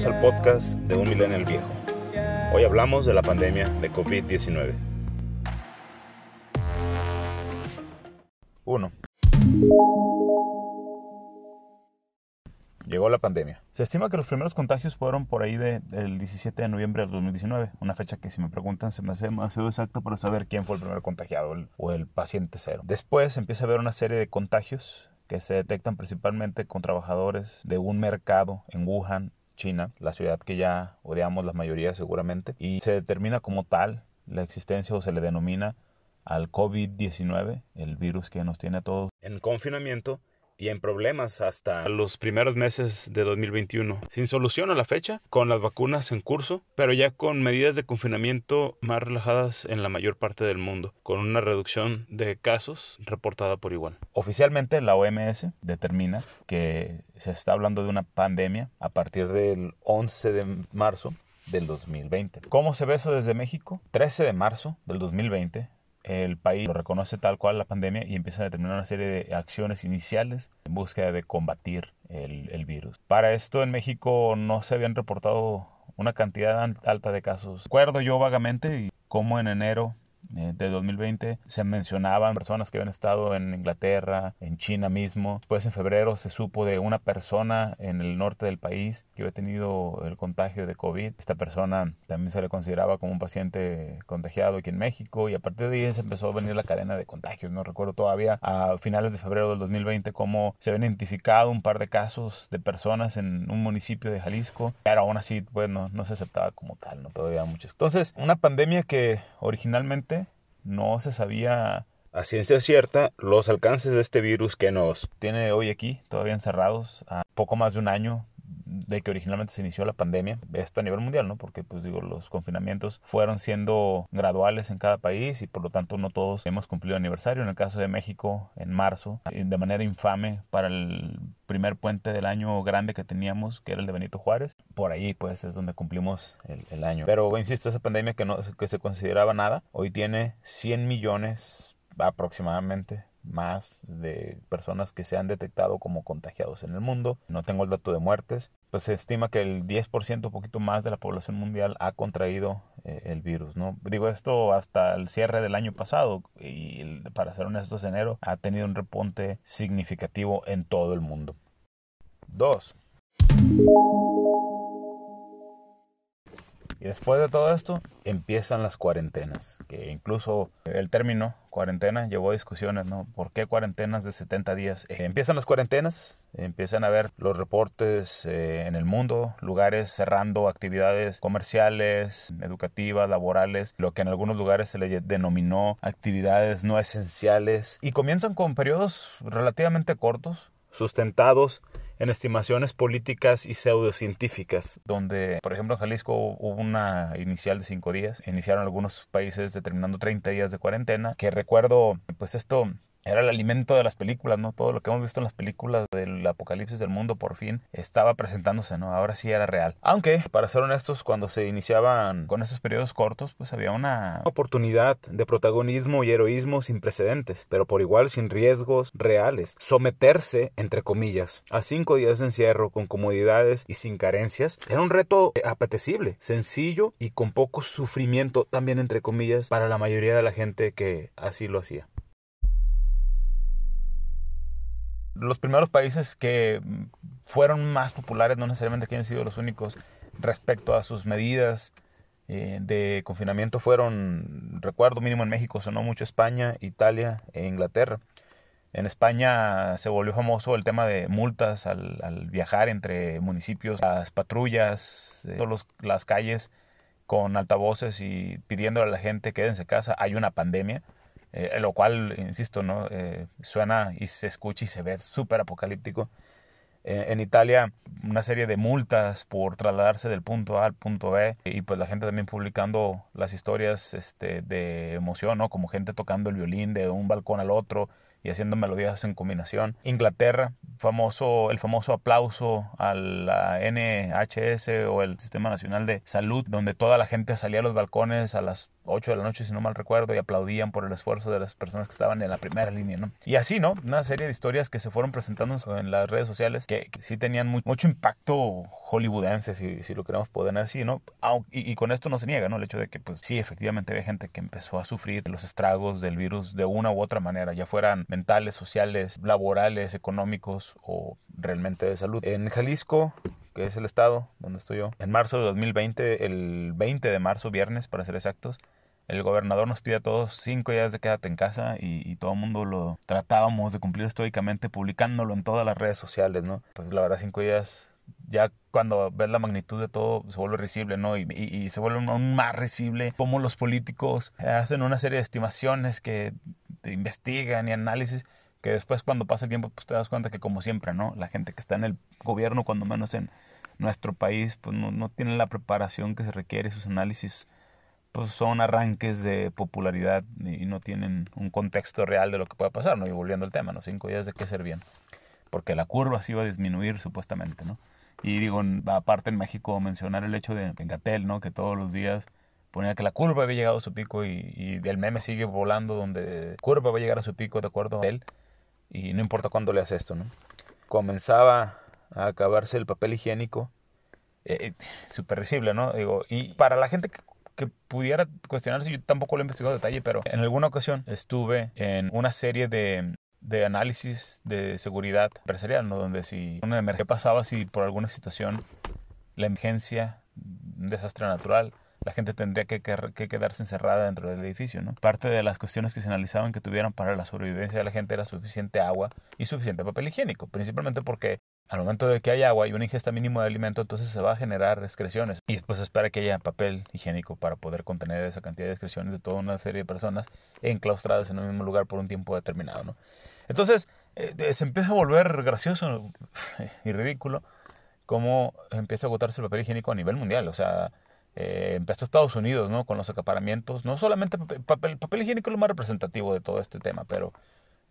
Bienvenidos al podcast de Un Millennial Viejo. Hoy hablamos de la pandemia de COVID-19. 1. Llegó la pandemia. Se estima que los primeros contagios fueron por ahí del 17 de noviembre del 2019, una fecha que si me preguntan se me hace demasiado exacta para saber quién fue el primer contagiado o el paciente cero. Después empieza a haber una serie de contagios que se detectan principalmente con trabajadores de un mercado en Wuhan, China, la ciudad que ya odiamos la mayoría seguramente, y se determina como tal la existencia o se le denomina al COVID-19, el virus que nos tiene a todos. En confinamiento y en problemas hasta los primeros meses de 2021. Sin solución a la fecha, con las vacunas en curso, pero ya con medidas de confinamiento más relajadas en la mayor parte del mundo, con una reducción de casos reportada por igual. Oficialmente la OMS determina que se está hablando de una pandemia a partir del 11 de marzo del 2020. ¿Cómo se ve eso desde México? 13 de marzo del 2020 el país lo reconoce tal cual la pandemia y empieza a determinar una serie de acciones iniciales en búsqueda de combatir el, virus. Para esto en México no se habían reportado una cantidad alta de casos. Recuerdo yo vagamente cómo en enero de 2020 se mencionaban personas que habían estado en Inglaterra, en China mismo. Después en febrero se supo de una persona en el norte del país que había tenido el contagio de COVID. Esta persona también se le consideraba como un paciente contagiado aquí en México y a partir de ahí se empezó a venir la cadena de contagios. No recuerdo todavía a finales de febrero del 2020 cómo se habían identificado un par de casos de personas en un municipio de Jalisco, pero aún así pues no, no se aceptaba como tal, no todavía muchos. Entonces, una pandemia que originalmente no se sabía a ciencia cierta los alcances de este virus que nos tiene hoy aquí, todavía encerrados, a poco más de un año de que originalmente se inició la pandemia, esto a nivel mundial, ¿no? Porque pues digo, los confinamientos fueron siendo graduales en cada país y por lo tanto no todos hemos cumplido aniversario. En el caso de México, en marzo, de manera infame para el primer puente del año grande que teníamos, que era el de Benito Juárez, por ahí pues es donde cumplimos el, año. Pero insisto, esa pandemia que no que se consideraba nada, hoy tiene 100 millones aproximadamente más de personas que se han detectado como contagiados en el mundo. No tengo el dato de muertes. Pues se estima que el 10%, un poquito más de la población mundial ha contraído eh, el virus, ¿no? Digo esto hasta el cierre del año pasado y para ser honestos, enero ha tenido un repunte significativo en todo el mundo. 2. Y después de todo esto empiezan las cuarentenas, que incluso el término cuarentena llevó a discusiones, ¿no? ¿Por qué cuarentenas de 70 días? Eh, empiezan las cuarentenas, empiezan a ver los reportes eh, en el mundo, lugares cerrando actividades comerciales, educativas, laborales, lo que en algunos lugares se le denominó actividades no esenciales, y comienzan con periodos relativamente cortos, sustentados en estimaciones políticas y pseudocientíficas, donde, por ejemplo, en Jalisco hubo una inicial de cinco días, iniciaron algunos países determinando 30 días de cuarentena, que recuerdo, pues esto era el alimento de las películas, ¿no? Todo lo que hemos visto en las películas del apocalipsis del mundo por fin estaba presentándose, ¿no? Ahora sí era real. Aunque, para ser honestos, cuando se iniciaban con esos periodos cortos, pues había una oportunidad de protagonismo y heroísmo sin precedentes, pero por igual sin riesgos reales. Someterse, entre comillas, a cinco días de encierro con comodidades y sin carencias era un reto apetecible, sencillo y con poco sufrimiento, también entre comillas, para la mayoría de la gente que así lo hacía. Los primeros países que fueron más populares, no necesariamente que hayan sido los únicos respecto a sus medidas eh, de confinamiento fueron, recuerdo mínimo en México, sonó mucho España, Italia e Inglaterra. En España se volvió famoso el tema de multas al, viajar entre municipios, las patrullas, eh, las calles con altavoces y pidiéndole a la gente quédense en casa, hay una pandemia. Eh, lo cual, insisto, ¿no? Eh, suena y se escucha y se ve súper apocalíptico. Eh, en Italia, una serie de multas por trasladarse del punto A al punto B y pues la gente también publicando las historias este, de emoción, ¿no? Como gente tocando el violín de un balcón al otro y haciendo melodías en combinación. Inglaterra famoso, el famoso aplauso a la NHS o el Sistema Nacional de Salud, donde toda la gente salía a los balcones a las 8 de la noche, si no mal recuerdo, y aplaudían por el esfuerzo de las personas que estaban en la primera línea, ¿no? Y así, ¿no? Una serie de historias que se fueron presentando en las redes sociales que, sí tenían mucho impacto hollywoodense, si, si, lo queremos poner así, ¿no? Y, y, con esto no se niega, ¿no? El hecho de que, pues sí, efectivamente había gente que empezó a sufrir los estragos del virus de una u otra manera, ya fueran mentales, sociales, laborales, económicos o realmente de salud. En Jalisco, que es el estado donde estoy yo, en marzo de 2020, el 20 de marzo, viernes para ser exactos, el gobernador nos pide a todos cinco días de quédate en casa y, todo el mundo lo tratábamos de cumplir estoicamente publicándolo en todas las redes sociales, ¿no? Pues la verdad, cinco días, ya cuando ves la magnitud de todo, se vuelve risible, ¿no? Y, y se vuelve aún más risible cómo los políticos hacen una serie de estimaciones que investigan y análisis que después cuando pasa el tiempo pues te das cuenta que como siempre, ¿no? La gente que está en el gobierno, cuando menos en nuestro país, pues no, no tiene la preparación que se requiere, sus análisis pues son arranques de popularidad y no tienen un contexto real de lo que puede pasar, ¿no? Y volviendo al tema, ¿no? Cinco días de qué servían. Porque la curva sí iba a disminuir supuestamente, ¿no? Y digo, aparte en México mencionar el hecho de Gatel, ¿no? Que todos los días ponía que la curva había llegado a su pico y, y el meme sigue volando donde curva va a llegar a su pico de acuerdo a él y no importa cuándo le hace esto, ¿no? Comenzaba a acabarse el papel higiénico, eh, eh, súper ¿no? Digo, y para la gente que, que pudiera cuestionarse, yo tampoco lo he investigado a detalle, pero en alguna ocasión estuve en una serie de, de análisis de seguridad empresarial, ¿no? Donde si una emergencia pasaba, si por alguna situación, la emergencia, un desastre natural, la gente tendría que, que, quedarse encerrada dentro del edificio. ¿no? Parte de las cuestiones que se analizaban que tuvieran para la sobrevivencia de la gente era suficiente agua y suficiente papel higiénico, principalmente porque al momento de que hay agua y una ingesta mínima de alimento, entonces se va a generar excreciones. Y después se espera que haya papel higiénico para poder contener esa cantidad de excreciones de toda una serie de personas enclaustradas en un mismo lugar por un tiempo determinado. ¿no? Entonces eh, se empieza a volver gracioso y ridículo cómo empieza a agotarse el papel higiénico a nivel mundial. O sea, eh, empezó Estados Unidos, ¿no? Con los acaparamientos. No solamente papel, papel, higiénico es lo más representativo de todo este tema, pero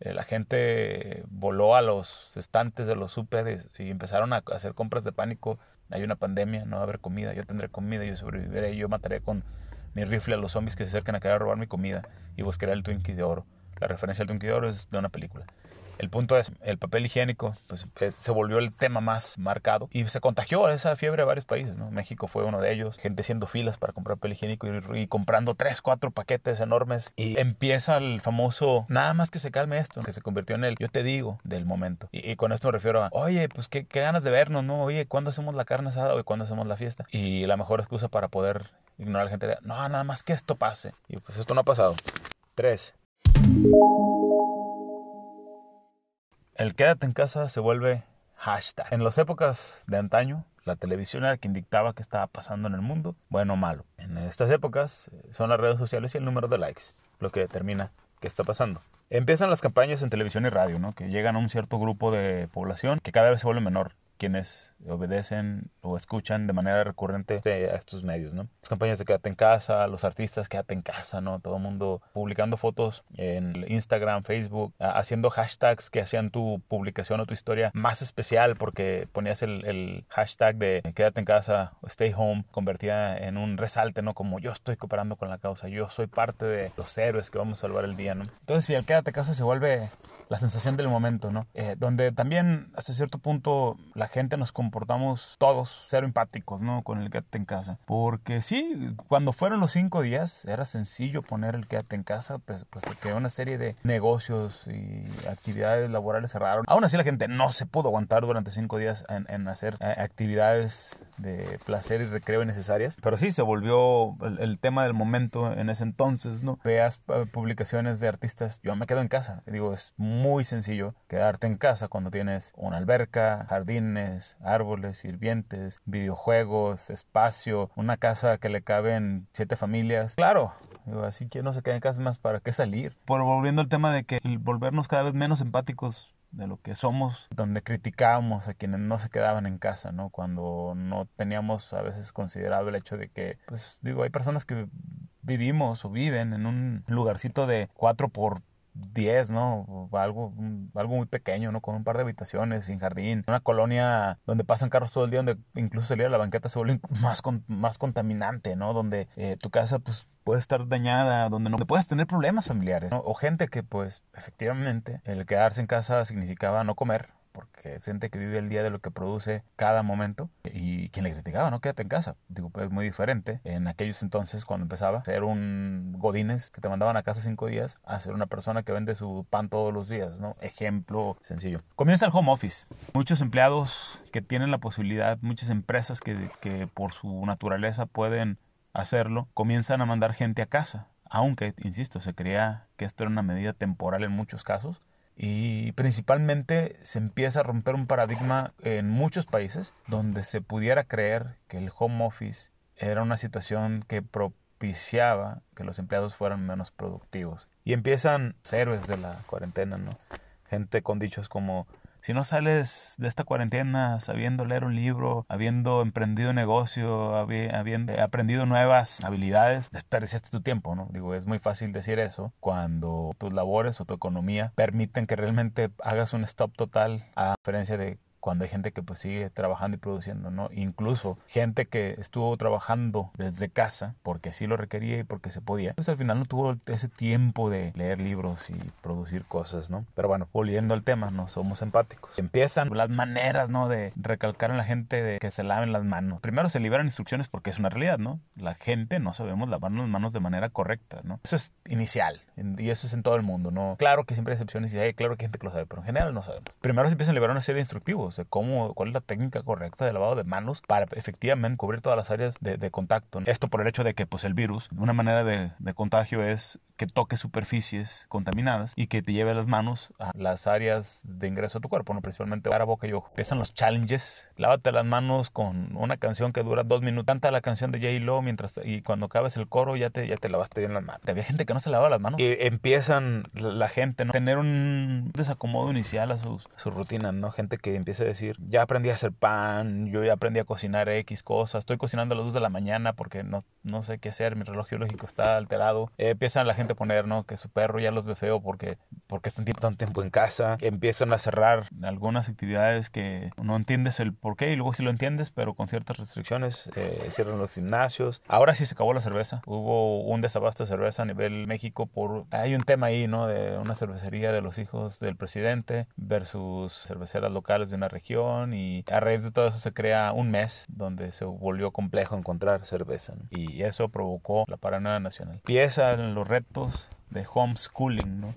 eh, la gente voló a los estantes de los súperes y empezaron a hacer compras de pánico. Hay una pandemia, no va a haber comida, yo tendré comida, yo sobreviviré, yo mataré con mi rifle a los zombies que se acercan a querer robar mi comida y buscaré el Twinkie de oro. La referencia al Twinkie de oro es de una película. El punto es, el papel higiénico pues, eh, se volvió el tema más marcado y se contagió esa fiebre a varios países. ¿no? México fue uno de ellos, gente haciendo filas para comprar papel higiénico y, comprando tres, cuatro paquetes enormes. Y empieza el famoso, nada más que se calme esto, que se convirtió en el yo te digo del momento. Y, con esto me refiero a, oye, pues qué, ganas de vernos, ¿no? Oye, ¿cuándo hacemos la carne asada? o ¿cuándo hacemos la fiesta? Y la mejor excusa para poder ignorar a la gente, no, nada más que esto pase. Y pues esto no ha pasado. Tres el quédate en casa se vuelve hashtag. En las épocas de antaño, la televisión era quien dictaba qué estaba pasando en el mundo, bueno o malo. En estas épocas eh, son las redes sociales y el número de likes lo que determina qué está pasando. Empiezan las campañas en televisión y radio, ¿no? que llegan a un cierto grupo de población que cada vez se vuelve menor quienes obedecen o escuchan de manera recurrente a estos medios, ¿no? Las campañas de quédate en casa, los artistas quédate en casa, ¿no? Todo el mundo publicando fotos en Instagram, Facebook, haciendo hashtags que hacían tu publicación o tu historia más especial porque ponías el, hashtag de quédate en casa, stay home, convertida en un resalte, ¿no? Como yo estoy cooperando con la causa, yo soy parte de los héroes que vamos a salvar el día, ¿no? Entonces si el quédate en casa se vuelve la sensación del momento, ¿no? Eh, donde también hasta cierto punto la gente nos comportamos todos cero empáticos, ¿no? Con el quédate en casa. Porque sí, cuando fueron los cinco días era sencillo poner el quédate en casa, pues, puesto que una serie de negocios y actividades laborales cerraron. Aún así la gente no se pudo aguantar durante cinco días en, hacer eh, actividades de placer y recreo innecesarias. Pero sí, se volvió el, tema del momento en ese entonces, ¿no? Veas eh, publicaciones de artistas, yo me quedo en casa. Digo, es muy muy sencillo quedarte en casa cuando tienes una alberca, jardines, árboles, sirvientes, videojuegos, espacio, una casa que le caben siete familias. Claro, así que no se quede en casa más para qué salir. Por volviendo al tema de que volvernos cada vez menos empáticos de lo que somos, donde criticábamos a quienes no se quedaban en casa, ¿no? Cuando no teníamos a veces considerado el hecho de que, pues digo, hay personas que vivimos o viven en un lugarcito de 4 por 10, ¿no? Algo, algo muy pequeño, ¿no? Con un par de habitaciones, sin jardín. Una colonia donde pasan carros todo el día, donde incluso salir a la banqueta se vuelve más, más contaminante, ¿no? Donde eh, tu casa, pues, puede estar dañada, donde no puedes tener problemas familiares, ¿no? O gente que, pues, efectivamente, el quedarse en casa significaba no comer, porque es gente que vive el día de lo que produce cada momento y quien le criticaba, no quédate en casa. Digo, pues muy diferente en aquellos entonces cuando empezaba ser un godines que te mandaban a casa cinco días a ser una persona que vende su pan todos los días, ¿no? Ejemplo sencillo. Comienza el home office. Muchos empleados que tienen la posibilidad, muchas empresas que, que por su naturaleza pueden hacerlo, comienzan a mandar gente a casa. Aunque, insisto, se creía que esto era una medida temporal en muchos casos, y principalmente se empieza a romper un paradigma en muchos países donde se pudiera creer que el home office era una situación que propiciaba que los empleados fueran menos productivos. Y empiezan héroes de la cuarentena, ¿no? Gente con dichos como si no sales de esta cuarentena sabiendo leer un libro, habiendo emprendido negocio, habiendo aprendido nuevas habilidades, desperdiciaste tu tiempo, ¿no? Digo, es muy fácil decir eso cuando tus labores o tu economía permiten que realmente hagas un stop total a diferencia de cuando hay gente que pues sigue trabajando y produciendo, ¿no? Incluso gente que estuvo trabajando desde casa porque así lo requería y porque se podía, pues al final no tuvo ese tiempo de leer libros y producir cosas, ¿no? Pero bueno, volviendo al tema, no somos empáticos. Empiezan las maneras, ¿no? De recalcar a la gente de que se laven las manos. Primero se liberan instrucciones porque es una realidad, ¿no? La gente no sabemos lavarnos las manos de manera correcta, ¿no? Eso es inicial y eso es en todo el mundo, ¿no? Claro que siempre hay excepciones y hay, claro que hay gente que lo sabe, pero en general no sabemos. Primero se empiezan a liberar una serie de instructivos de cómo, cuál es la técnica correcta de lavado de manos para efectivamente cubrir todas las áreas de, contacto. Esto por el hecho de que pues el virus, una manera de, de contagio es que toque superficies contaminadas y que te lleve las manos a las áreas de ingreso a tu cuerpo, ¿no? principalmente cara, boca y ojo. Empiezan los challenges. Lávate las manos con una canción que dura dos minutos. Canta la canción de J-Lo mientras y cuando acabes el coro ya te, ya te lavaste bien las manos. Había gente que no se lavaba las manos. Y empiezan la, gente ¿no? tener un desacomodo inicial a sus, sus rutinas, ¿no? Gente que empieza a decir, ya aprendí a hacer pan, yo ya aprendí a cocinar X cosas, estoy cocinando a las 2 de la mañana porque no, no sé qué hacer, mi reloj biológico está alterado. Eh, empiezan la gente poner, ¿no? Que su perro ya los ve feo porque, porque están tanto tiempo en casa. Empiezan a cerrar algunas actividades que no entiendes el por qué y luego sí lo entiendes, pero con ciertas restricciones eh, cierran los gimnasios. Ahora sí se acabó la cerveza. Hubo un desabasto de cerveza a nivel México por... Hay un tema ahí, ¿no? De una cervecería de los hijos del presidente versus cerveceras locales de una región y a raíz de todo eso se crea un mes donde se volvió complejo encontrar cerveza y eso provocó la paranoia nacional. Empiezan los retos de homeschooling, ¿no?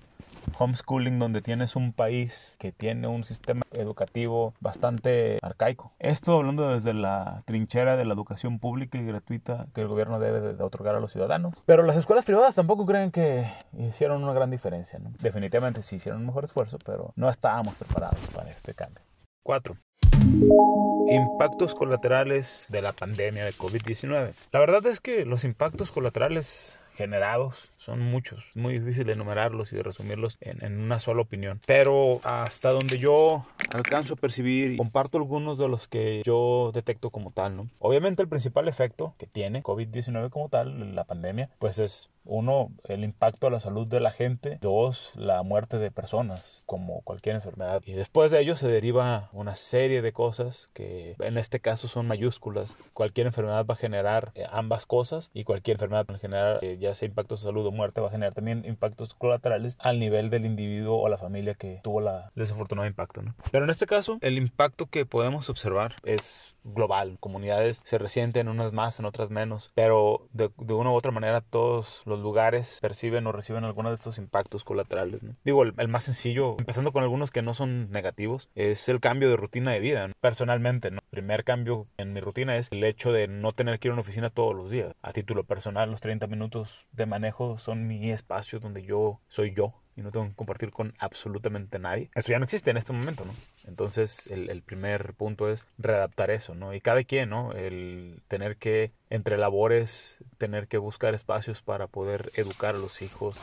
Homeschooling donde tienes un país que tiene un sistema educativo bastante arcaico. Esto hablando desde la trinchera de la educación pública y gratuita que el gobierno debe de otorgar a los ciudadanos. Pero las escuelas privadas tampoco creen que hicieron una gran diferencia. ¿no? Definitivamente sí hicieron un mejor esfuerzo, pero no estábamos preparados para este cambio. 4. Impactos colaterales de la pandemia de COVID-19. La verdad es que los impactos colaterales generados son muchos, muy difícil de enumerarlos y de resumirlos en, una sola opinión. Pero hasta donde yo alcanzo a percibir comparto algunos de los que yo detecto como tal, ¿no? Obviamente el principal efecto que tiene COVID-19 como tal, la pandemia, pues es uno, el impacto a la salud de la gente. Dos, la muerte de personas, como cualquier enfermedad. Y después de ello se deriva una serie de cosas que en este caso son mayúsculas. Cualquier enfermedad va a generar eh, ambas cosas y cualquier enfermedad va a generar, eh, ya sea impactos de salud o muerte, va a generar también impactos colaterales al nivel del individuo o la familia que tuvo la desafortunado impacto. ¿no? Pero en este caso, el impacto que podemos observar es global. Comunidades se resienten, unas más, en otras menos. Pero de, una u otra manera todos los lugares perciben o reciben algunos de estos impactos colaterales. Digo, el, más sencillo, empezando con algunos que no son negativos, es el cambio de rutina de vida. Personalmente, ¿no? Primer cambio en mi rutina es el hecho de no tener que ir a una oficina todos los días. A título personal, los 30 minutos de manejo son mi espacio donde yo soy yo y no tengo que compartir con absolutamente nadie. Eso ya no existe en este momento, ¿no? Entonces, el, el, primer punto es readaptar eso, ¿no? Y cada quien, ¿no? El tener que, entre labores, tener que buscar espacios para poder educar a los hijos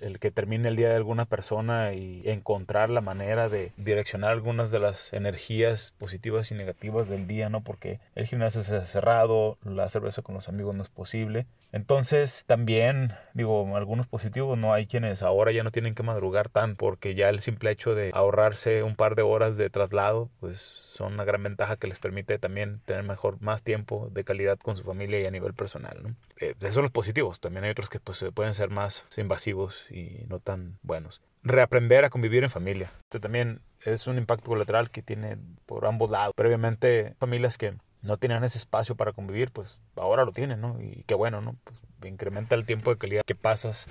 el que termine el día de alguna persona y encontrar la manera de direccionar algunas de las energías positivas y negativas del día, ¿no? Porque el gimnasio se ha cerrado, la cerveza con los amigos no es posible. Entonces, también, digo, algunos positivos, ¿no? Hay quienes ahora ya no tienen que madrugar tan porque ya el simple hecho de ahorrarse un par de horas de traslado, pues son una gran ventaja que les permite también tener mejor, más tiempo de calidad con su familia y a nivel personal, ¿no? Eh, esos son los positivos. También hay otros que pues pueden ser más invasivos y no tan buenos. Reaprender a convivir en familia. Este también es un impacto colateral que tiene por ambos lados. Previamente, familias que no tenían ese espacio para convivir, pues ahora lo tienen, ¿no? Y qué bueno, ¿no? Pues incrementa el tiempo de calidad que pasas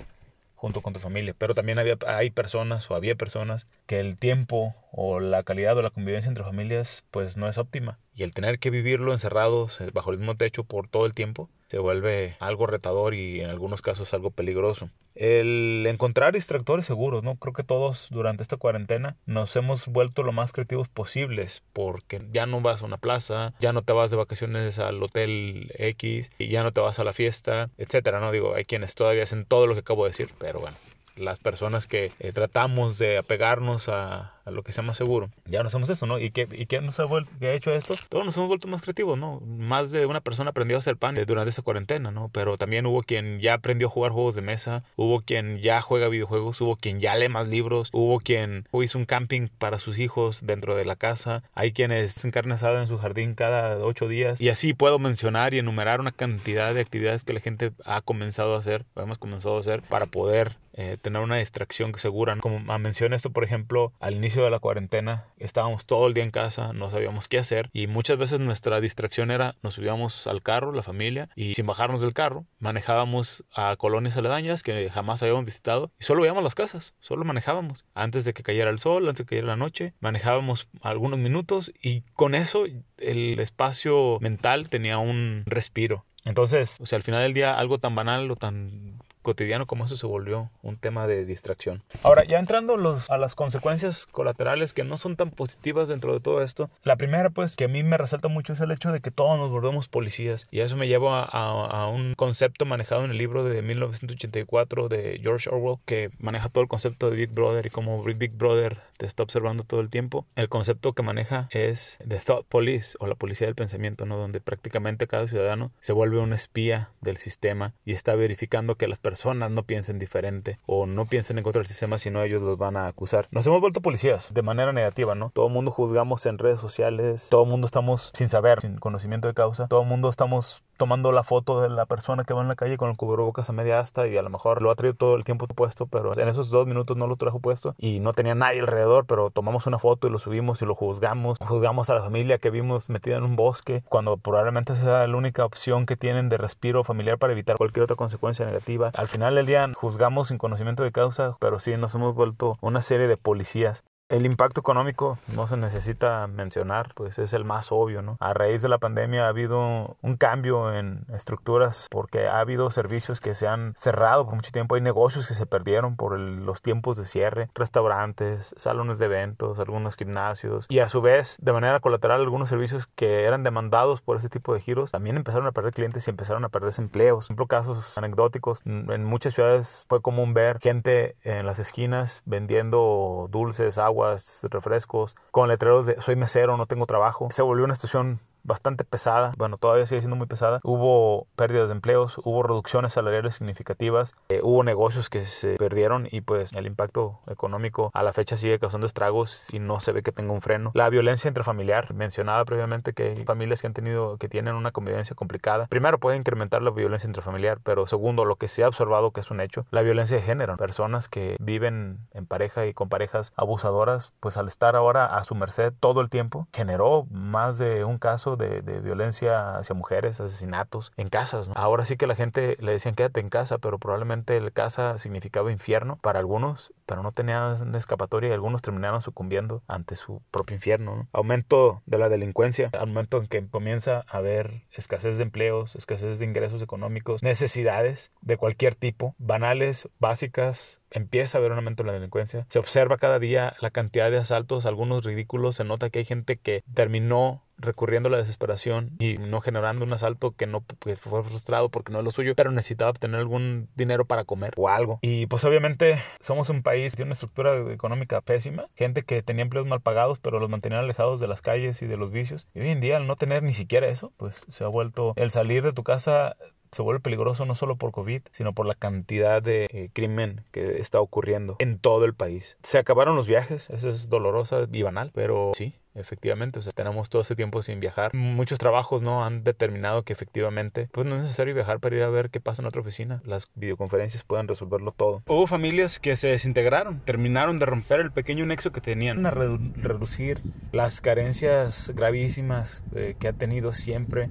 junto con tu familia. Pero también había, hay personas o había personas que el tiempo o la calidad o la convivencia entre familias pues no es óptima. Y el tener que vivirlo encerrados eh, bajo el mismo techo por todo el tiempo se vuelve algo retador y en algunos casos algo peligroso. El encontrar distractores seguros, ¿no? Creo que todos durante esta cuarentena nos hemos vuelto lo más creativos posibles porque ya no vas a una plaza, ya no te vas de vacaciones al hotel X, y ya no te vas a la fiesta, etcétera, ¿no? Digo, hay quienes todavía hacen todo lo que acabo de decir, pero bueno, las personas que eh, tratamos de apegarnos a, a lo que sea más seguro. Ya no hacemos eso, ¿no? ¿Y qué, y qué nos ha, vuelto, qué ha hecho esto? Todos nos hemos vuelto más creativos, ¿no? Más de una persona aprendió a hacer pan durante esa cuarentena, ¿no? Pero también hubo quien ya aprendió a jugar juegos de mesa, hubo quien ya juega videojuegos, hubo quien ya lee más libros, hubo quien hizo un camping para sus hijos dentro de la casa, hay quienes se carne en su jardín cada ocho días y así puedo mencionar y enumerar una cantidad de actividades que la gente ha comenzado a hacer, hemos comenzado a hacer para poder eh, tener una distracción segura. Como mencioné esto, por ejemplo, al inicio de la cuarentena estábamos todo el día en casa, no sabíamos qué hacer y muchas veces nuestra distracción era nos subíamos al carro, la familia, y sin bajarnos del carro manejábamos a colonias aledañas que jamás habíamos visitado y solo veíamos las casas, solo manejábamos. Antes de que cayera el sol, antes de que cayera la noche, manejábamos algunos minutos y con eso el espacio mental tenía un respiro. Entonces, o sea, al final del día algo tan banal o tan cotidiano como eso se volvió un tema de distracción. Ahora, ya entrando los, a las consecuencias colaterales que no son tan positivas dentro de todo esto, la primera pues que a mí me resalta mucho es el hecho de que todos nos volvemos policías y eso me lleva a, un concepto manejado en el libro de 1984 de George Orwell que maneja todo el concepto de Big Brother y cómo Big Brother te está observando todo el tiempo. El concepto que maneja es The Thought Police o la policía del pensamiento, ¿no? donde prácticamente cada ciudadano se vuelve un espía del sistema y está verificando que las personas personas no piensen diferente o no piensen en contra del sistema, sino ellos los van a acusar. Nos hemos vuelto policías de manera negativa, ¿no? Todo el mundo juzgamos en redes sociales, todo el mundo estamos sin saber, sin conocimiento de causa, todo el mundo estamos tomando la foto de la persona que va en la calle con el cubrebocas a media asta y a lo mejor lo ha traído todo el tiempo puesto, pero en esos dos minutos no lo trajo puesto y no tenía nadie alrededor, pero tomamos una foto y lo subimos y lo juzgamos. Juzgamos a la familia que vimos metida en un bosque cuando probablemente sea la única opción que tienen de respiro familiar para evitar cualquier otra consecuencia negativa. Al final del día juzgamos sin conocimiento de causa, pero sí nos hemos vuelto una serie de policías el impacto económico no se necesita mencionar, pues es el más obvio, ¿no? A raíz de la pandemia ha habido un cambio en estructuras porque ha habido servicios que se han cerrado por mucho tiempo, hay negocios que se perdieron por los tiempos de cierre, restaurantes, salones de eventos, algunos gimnasios y a su vez, de manera colateral, algunos servicios que eran demandados por ese tipo de giros también empezaron a perder clientes y empezaron a perder empleos. Por ejemplo, casos anecdóticos, en muchas ciudades fue común ver gente en las esquinas vendiendo dulces, agua, refrescos, con letreros de soy mesero, no tengo trabajo. Se volvió una situación bastante pesada, bueno, todavía sigue siendo muy pesada. Hubo pérdidas de empleos, hubo reducciones salariales significativas, eh, hubo negocios que se perdieron y pues el impacto económico a la fecha sigue causando estragos y no se ve que tenga un freno. La violencia intrafamiliar, mencionaba previamente que hay familias que han tenido, que tienen una convivencia complicada. Primero puede incrementar la violencia intrafamiliar, pero segundo, lo que se ha observado que es un hecho, la violencia de género. Personas que viven en pareja y con parejas abusadoras, pues al estar ahora a su merced todo el tiempo, generó más de un caso de, violencia hacia mujeres, asesinatos en casas. Ahora sí que la gente le decían quédate en casa, pero probablemente el casa significaba infierno para algunos, pero no tenían escapatoria y algunos terminaron sucumbiendo ante su propio infierno. Aumento de la delincuencia, al momento en que comienza a haber escasez de empleos, escasez de ingresos económicos, necesidades de cualquier tipo, banales, básicas, empieza a haber un aumento en la delincuencia. Se observa cada día la cantidad de asaltos, algunos ridículos. Se nota que hay gente que terminó recurriendo a la desesperación y no generando un asalto que no pues, fue frustrado porque no es lo suyo, pero necesitaba obtener algún dinero para comer o algo. Y pues obviamente somos un país tiene una estructura económica pésima, gente que tenía empleos mal pagados pero los mantenía alejados de las calles y de los vicios. Y hoy en día al no tener ni siquiera eso, pues se ha vuelto el salir de tu casa se vuelve peligroso no solo por COVID, sino por la cantidad de eh, crimen que está ocurriendo en todo el país. Se acabaron los viajes, eso es dolorosa y banal, pero sí, efectivamente, o sea, tenemos todo ese tiempo sin viajar. Muchos trabajos no han determinado que efectivamente pues no es necesario viajar para ir a ver qué pasa en otra oficina. Las videoconferencias pueden resolverlo todo. Hubo familias que se desintegraron, terminaron de romper el pequeño nexo que tenían. A reducir las carencias gravísimas eh, que ha tenido siempre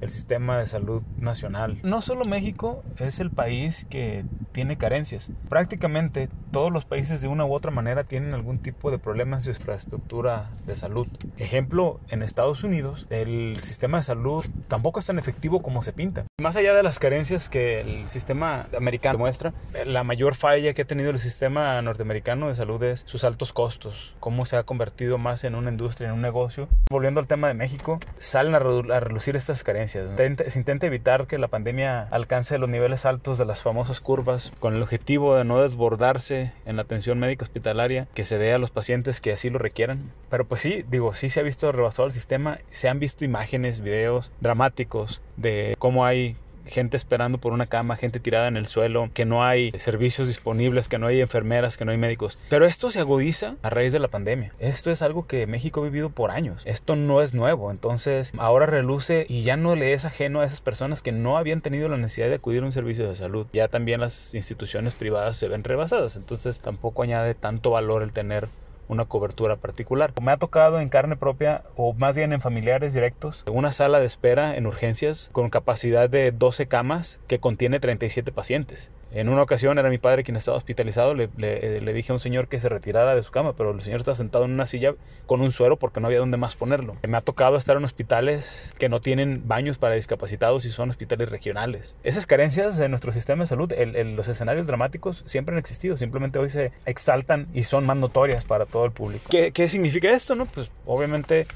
el sistema de salud nacional. No solo México es el país que tiene carencias. Prácticamente todos los países de una u otra manera tienen algún tipo de problemas de infraestructura de salud. Ejemplo, en Estados Unidos el sistema de salud tampoco es tan efectivo como se pinta. Más allá de las carencias que el sistema americano muestra, la mayor falla que ha tenido el sistema norteamericano de salud es sus altos costos, cómo se ha convertido más en una industria, en un negocio. Volviendo al tema de México, salen a, relucir estas carencias. Se intenta evitar que la pandemia alcance los niveles altos de las famosas curvas con el objetivo de no desbordarse en la atención médica hospitalaria que se dé a los pacientes que así lo requieran. Pero pues sí, digo, sí se ha visto rebasado el sistema, se han visto imágenes, videos dramáticos de cómo hay gente esperando por una cama, gente tirada en el suelo, que no hay servicios disponibles, que no hay enfermeras, que no hay médicos. Pero esto se agudiza a raíz de la pandemia. Esto es algo que México ha vivido por años. Esto no es nuevo. Entonces ahora reluce y ya no le es ajeno a esas personas que no habían tenido la necesidad de acudir a un servicio de salud. Ya también las instituciones privadas se ven rebasadas. Entonces tampoco añade tanto valor el tener una cobertura particular. Me ha tocado en carne propia o más bien en familiares directos una sala de espera en urgencias con capacidad de 12 camas que contiene 37 pacientes. En una ocasión era mi padre quien estaba hospitalizado, le, le, le, dije a un señor que se retirara de su cama, pero el señor está sentado en una silla con un suero porque no había dónde más ponerlo. Me ha tocado estar en hospitales que no tienen baños para discapacitados y son hospitales regionales. Esas carencias de nuestro sistema de salud, el, los escenarios dramáticos siempre han existido, simplemente hoy se exaltan y son más notorias para todo el público. ¿Qué, qué significa esto? No? Pues obviamente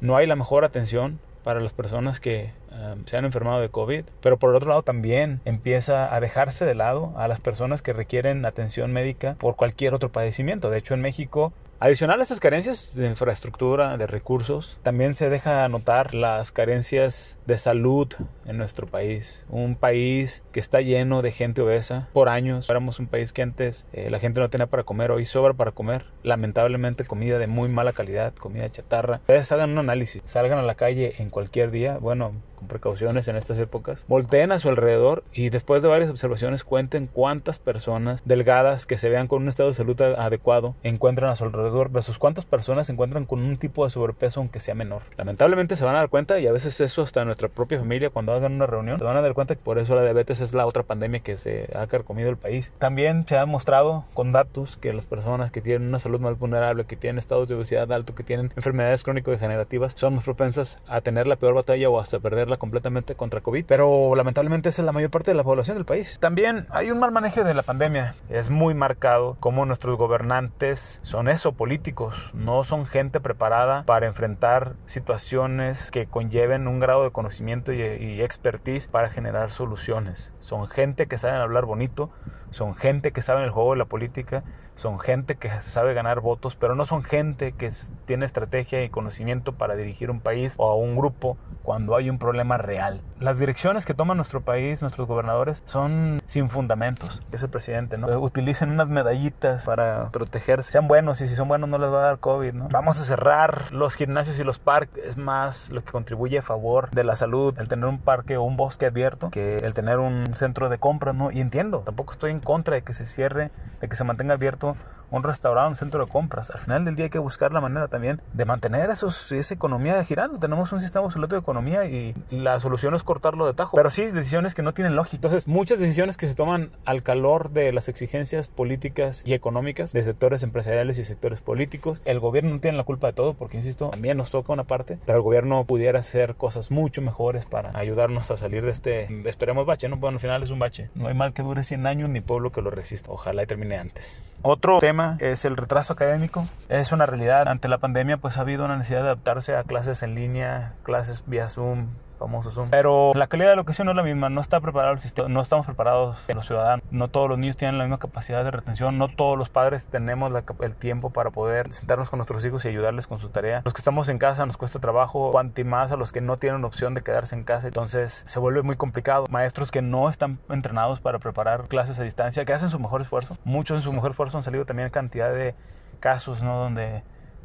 no hay la mejor atención para las personas que um, se han enfermado de COVID, pero por el otro lado también empieza a dejarse de lado a las personas que requieren atención médica por cualquier otro padecimiento. De hecho, en México Adicional a estas carencias de infraestructura, de recursos, también se deja notar las carencias de salud en nuestro país. Un país que está lleno de gente obesa por años. Éramos un país que antes eh, la gente no tenía para comer, hoy sobra para comer. Lamentablemente comida de muy mala calidad, comida chatarra. Ustedes hagan un análisis, salgan a la calle en cualquier día, bueno, con precauciones en estas épocas, volteen a su alrededor y después de varias observaciones cuenten cuántas personas delgadas que se vean con un estado de salud adecuado encuentran a su alrededor versus cuántas personas se encuentran con un tipo de sobrepeso aunque sea menor. Lamentablemente se van a dar cuenta y a veces eso hasta nuestra propia familia cuando hagan una reunión se van a dar cuenta que por eso la diabetes es la otra pandemia que se ha carcomido el país. También se ha demostrado con datos que las personas que tienen una salud más vulnerable, que tienen estados de obesidad alto, que tienen enfermedades crónico-degenerativas son más propensas a tener la peor batalla o hasta completamente contra COVID. Pero lamentablemente esa es la mayor parte de la población del país. También hay un mal manejo de la pandemia. Es muy marcado como nuestros gobernantes son eso, políticos, no son gente preparada para enfrentar situaciones que conlleven un grado de conocimiento y, y expertise para generar soluciones. Son gente que saben hablar bonito, son gente que sabe el juego de la política, son gente que sabe ganar votos, pero no son gente que tiene estrategia y conocimiento para dirigir un país o a un grupo cuando hay un problema real. Las direcciones que toma nuestro país, nuestros gobernadores, son sin fundamentos. Es el presidente, ¿no? Utilicen unas medallitas para protegerse. Sean buenos y si son buenos no les va a dar COVID, ¿no? Vamos a cerrar los gimnasios y los parques. Es más lo que contribuye a favor de la salud, el tener un parque o un bosque abierto, que el tener un centro de compras, ¿no? Y entiendo, tampoco estoy en contra de que se cierre, de que se mantenga abierto un restaurante, un centro de compras. Al final del día hay que buscar la manera también de mantener esos, esa economía girando. Tenemos un sistema obsoleto de economía y la solución es cortarlo de tajo. Pero sí, decisiones que no tienen lógica. Entonces, muchas decisiones que se toman al calor de las exigencias políticas y económicas de sectores empresariales y sectores políticos. El gobierno no tiene la culpa de todo, porque insisto, también nos toca una parte, pero el gobierno pudiera hacer cosas mucho mejores para ayudarnos a salir de este, esperemos, bache, ¿no? Bueno, al final es un bache. No hay mal que dure 100 años ni pueblo que lo resista. Ojalá y termine antes. Otro tema es el retraso académico. Es una realidad. Ante la pandemia, pues ha habido una necesidad de adaptarse a clases en línea, clases vía Zoom, famosos Zoom. Pero la calidad de la educación no es la misma, no está preparado el sistema, no estamos preparados los ciudadanos, no todos los niños tienen la misma capacidad de retención, no todos los padres tenemos el tiempo para poder sentarnos con nuestros hijos y ayudarles con su tarea. Los que estamos en casa nos cuesta trabajo, cuanto más a los que no tienen opción de quedarse en casa, entonces se vuelve muy complicado. Maestros que no están entrenados para preparar clases a distancia, que hacen su mejor esfuerzo, muchos en su mejor esfuerzo han salido también cantidad de casos, ¿no? Donde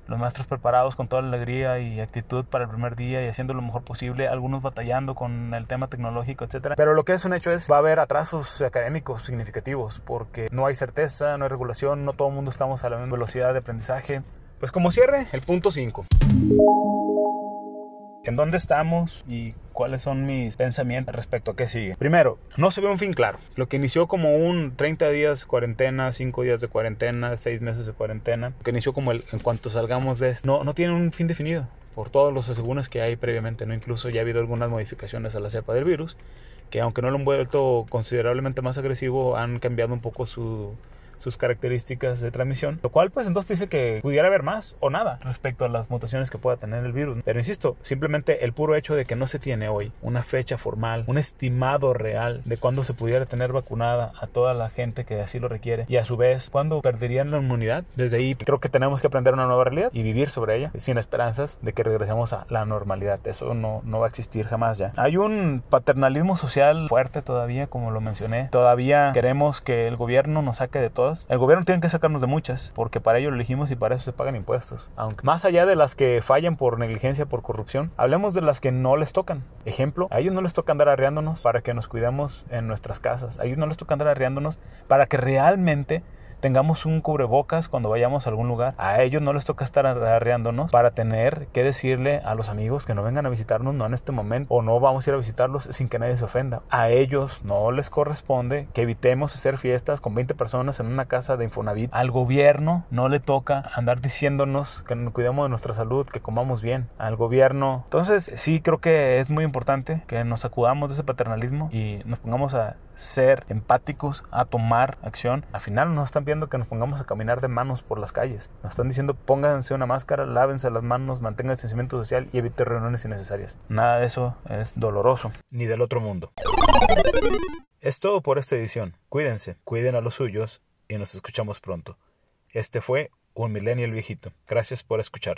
los maestros preparados con toda la alegría y actitud para el primer día y haciendo lo mejor posible, algunos batallando con el tema tecnológico, etcétera. Pero lo que es un hecho es va a haber atrasos académicos significativos porque no hay certeza, no hay regulación, no todo el mundo estamos a la misma velocidad de aprendizaje. Pues como cierre, el punto 5 en dónde estamos y cuáles son mis pensamientos respecto a qué sigue. Primero, no se ve un fin claro. Lo que inició como un 30 días de cuarentena, 5 días de cuarentena, 6 meses de cuarentena, que inició como el en cuanto salgamos de esto, no, no tiene un fin definido por todos los asegúnes que hay previamente, ¿no? Incluso ya ha habido algunas modificaciones a la cepa del virus, que aunque no lo han vuelto considerablemente más agresivo, han cambiado un poco su sus características de transmisión, lo cual pues entonces dice que pudiera haber más o nada respecto a las mutaciones que pueda tener el virus. Pero insisto, simplemente el puro hecho de que no se tiene hoy una fecha formal, un estimado real de cuándo se pudiera tener vacunada a toda la gente que así lo requiere y a su vez cuándo perderían la inmunidad, desde ahí creo que tenemos que aprender una nueva realidad y vivir sobre ella sin esperanzas de que regresemos a la normalidad. Eso no, no va a existir jamás ya. Hay un paternalismo social fuerte todavía, como lo mencioné. Todavía queremos que el gobierno nos saque de todo el gobierno tiene que sacarnos de muchas, porque para ello lo elegimos y para eso se pagan impuestos. Aunque más allá de las que fallan por negligencia, por corrupción, hablemos de las que no les tocan. Ejemplo, a ellos no les toca andar arriándonos para que nos cuidemos en nuestras casas. A ellos no les toca andar arriándonos para que realmente tengamos un cubrebocas cuando vayamos a algún lugar. A ellos no les toca estar arreándonos para tener que decirle a los amigos que no vengan a visitarnos, no en este momento, o no vamos a ir a visitarlos sin que nadie se ofenda. A ellos no les corresponde que evitemos hacer fiestas con 20 personas en una casa de Infonavit. Al gobierno no le toca andar diciéndonos que nos cuidemos de nuestra salud, que comamos bien. Al gobierno. Entonces, sí creo que es muy importante que nos acudamos de ese paternalismo y nos pongamos a ser empáticos, a tomar acción. Al final nos están que nos pongamos a caminar de manos por las calles. Nos están diciendo pónganse una máscara, lávense las manos, mantengan el distanciamiento social y evite reuniones innecesarias. Nada de eso es doloroso, ni del otro mundo. Es todo por esta edición. Cuídense, cuiden a los suyos y nos escuchamos pronto. Este fue Un Millennial Viejito. Gracias por escuchar.